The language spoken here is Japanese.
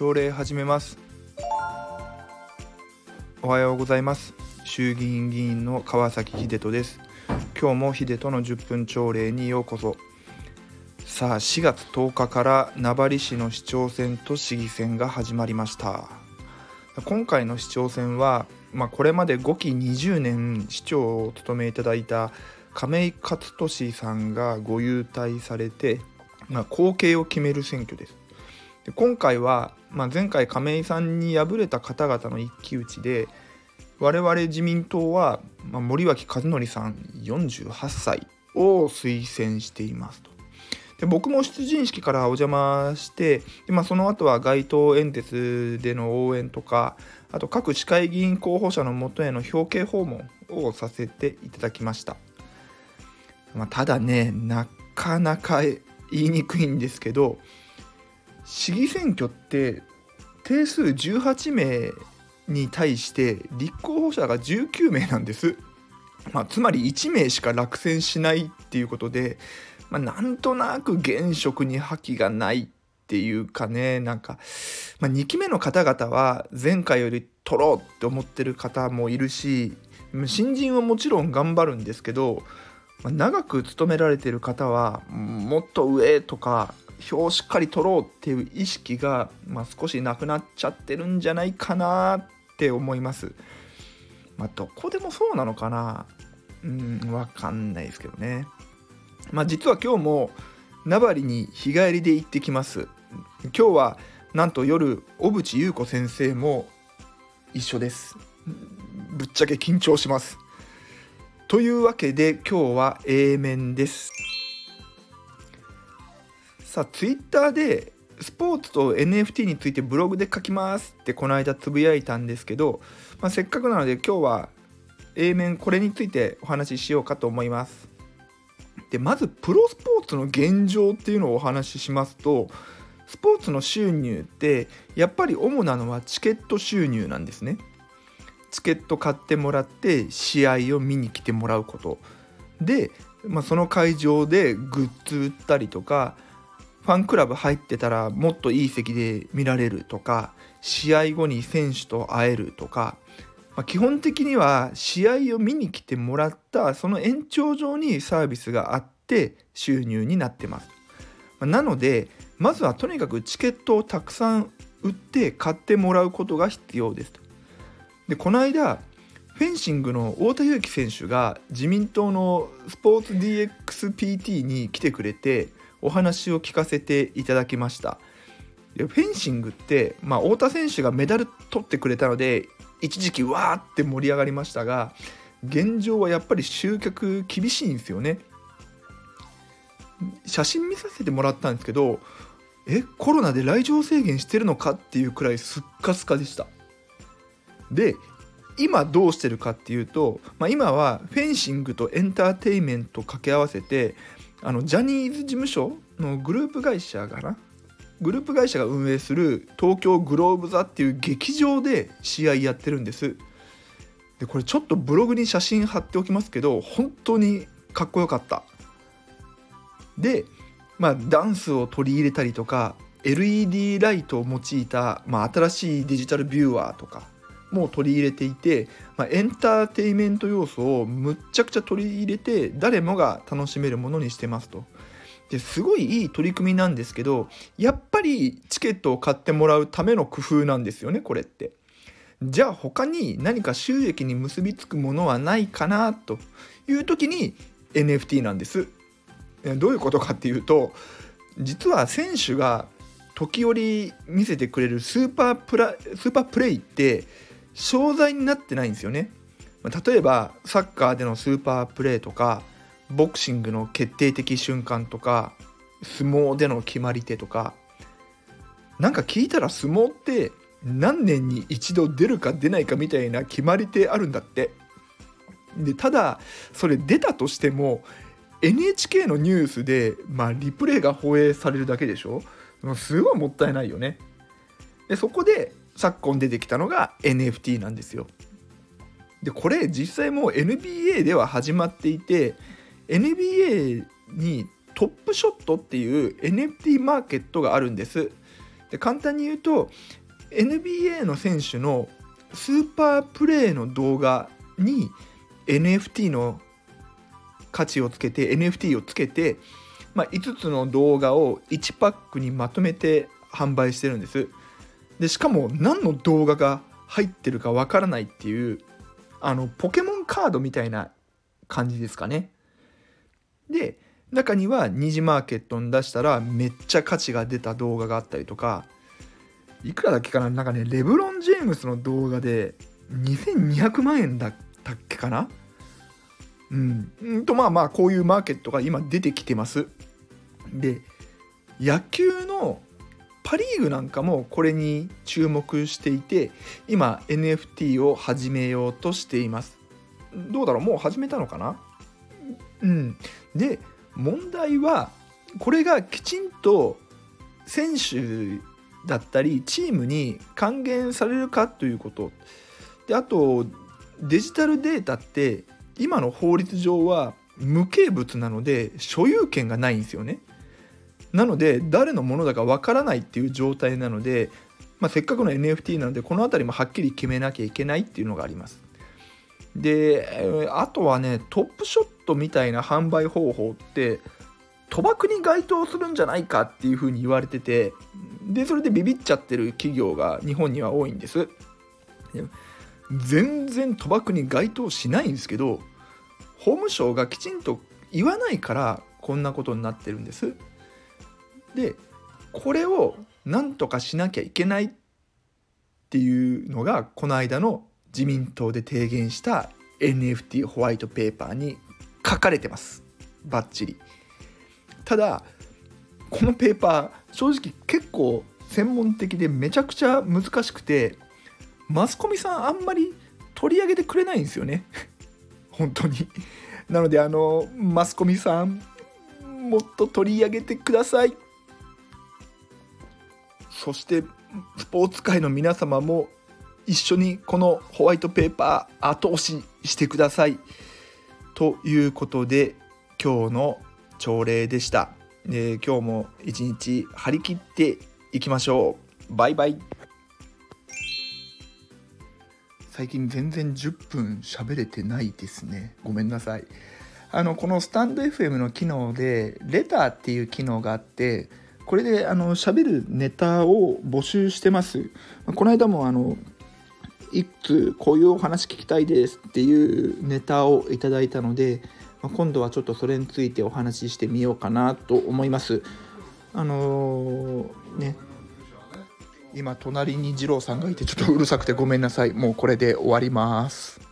朝礼始めます。おはようございます。衆議院議員の川崎秀人です。今日も秀人の10分朝礼にようこそ。さあ4月10日から名張市の市長選と市議選が始まりました。今回の市長選は、まあ、これまで5期20年市長をお務めいただいた亀井勝利さんがご優待されて、まあ、後継を決める選挙です。で今回は、まあ、前回亀井さんに敗れた方々の一騎打ちで我々自民党は、まあ、森脇和則さん48歳を推薦していますと。で僕も出陣式からお邪魔してで、まあ、その後は街頭演説での応援とかあと各市会議員候補者のもとへの表敬訪問をさせていただきました、まあ、ただねなかなか言いにくいんですけど市議選挙って定数18名に対して立候補者が19名なんです。まあ、つまり1名しか落選しないっていうことで、まあ、なんとなく現職に覇気がないっていうかねなんか、まあ、2期目の方々は前回より取ろうって思ってる方もいるし新人はもちろん頑張るんですけど、長く勤められてる方はもっと上とか票をしっかり取ろうっていう意識が、まあ、少しなくなっちゃってるんじゃないかなって思います。まあ、どこでもそうなのかな？うん、わかんないですけどね。まあ、実は今日も名張に日帰りで行ってきます。今日はなんと夜小渕優子先生も一緒です。ぶっちゃけ緊張します。というわけで今日は A 面です。さあツイッターでスポーツと NFT についてブログで書きますってこの間つぶやいたんですけど、まあ、せっかくなので今日は A 面これについてお話ししようかと思います。でまずプロスポーツの現状っていうのをお話ししますとスポーツの収入ってやっぱり主なのはチケット収入なんですね。チケット買ってもらって試合を見に来てもらうことで、まあ、その会場でグッズ売ったりとかファンクラブ入ってたらもっといい席で見られるとか試合後に選手と会えるとか、まあ、基本的には試合を見に来てもらったその延長上にサービスがあって収入になってます。まあ、なのでまずはとにかくチケットをたくさん売って買ってもらうことが必要です。でこの間フェンシングの太田裕樹選手が自民党のスポーツ DXPT に来てくれてお話を聞かせていただきました。フェンシングって、まあ、太田選手がメダル取ってくれたので一時期わーって盛り上がりましたが現状はやっぱり集客厳しいんですよね。写真見させてもらったんですけどえコロナで来場制限してるのかっていうくらいすっかすかでした。で今どうしてるかっていうと、まあ、今はフェンシングとエンターテインメントを掛け合わせてあのジャニーズ事務所のグループ会社かなグループ会社が運営する東京グローブ座っていう劇場で試合やってるんです。でこれちょっとブログに写真貼っておきますけど本当にかっこよかった。でまあダンスを取り入れたりとか LED ライトを用いた、まあ、新しいデジタルビューアーとかも取り入れていて、まあ、エンターテイメント要素をむっちゃくちゃ取り入れて誰もが楽しめるものにしてますと。ですごいいい取り組みなんですけどやっぱりチケットを買ってもらうための工夫なんですよねこれって。じゃあ他に何か収益に結びつくものはないかなという時に NFT なんです。どういうことかっていうと実は選手が時折見せてくれるスーパープラスーパープレイって商材になってないんですよね。例えばサッカーでのスーパープレーとかボクシングの決定的瞬間とか相撲での決まり手とかなんか聞いたら相撲って何年に一度出るか出ないかみたいな決まり手あるんだって。でただそれ出たとしても NHK のニュースで、まあ、リプレイが放映されるだけでしょ？すごいもったいないよね。でそこで昨今出てきたのが NFT なんですよ。でこれ実際もう NBA では始まっていて NBA にトップショットっていう NFT マーケットがあるんです。で簡単に言うと NBA の選手のスーパープレーの動画に NFT の価値をつけて NFT をつけて、まあ、5つの動画を1パックにまとめて販売してるんですでしかも何の動画が入ってるかわからないっていうあのポケモンカードみたいな感じですかね。で中には二次マーケットに出したらめっちゃ価値が出た動画があったりとかいくらだっけかななんかねレブロン・ジェームスの動画で2200万円だったっけかな。うんとまあまあこういうマーケットが今出てきてます。で野球のパ・リーグなんかもこれに注目していて今 NFT を始めようとしています。どうだろう？もう始めたのかな？うん。で問題はこれがきちんと選手だったりチームに還元されるかということ。であとデジタルデータって今の法律上は無形物なので所有権がないんですよね。なので誰のものだかわからないっていう状態なので、まあ、せっかくの NFT なのでこの辺りもはっきり決めなきゃいけないっていうのがあります。であとはねトップショットみたいな販売方法って賭博に該当するんじゃないかっていうふうに言われててでそれでビビっちゃってる企業が日本には多いんです全然賭博に該当しないんですけど法務省がきちんと言わないからこんなことになってるんですでこれをなんとかしなきゃいけないっていうのがこの間の自民党で提言した NFT ホワイトペーパーに書かれてます。バッチリ。ただこのペーパー正直結構専門的でめちゃくちゃ難しくてマスコミさんあんまり取り上げてくれないんですよね。本当に。なのであのマスコミさんもっと取り上げてください。そしてスポーツ界の皆様も一緒にこのホワイトペーパー後押ししてください。ということで今日の朝礼でした、え、今日も一日張り切っていきましょう。バイバイ。最近全然10分喋れてないですね。ごめんなさい。あのこのスタンド FM の機能でレターっていう機能があってこれであの喋るネタを募集してます。この間もあのいつこういうお話聞きたいですっていうネタをいただいたので今度はちょっとそれについてお話ししてみようかなと思います。あのー、ね。今隣に二郎さんがいてちょっとうるさくてごめんなさい。もうこれで終わります。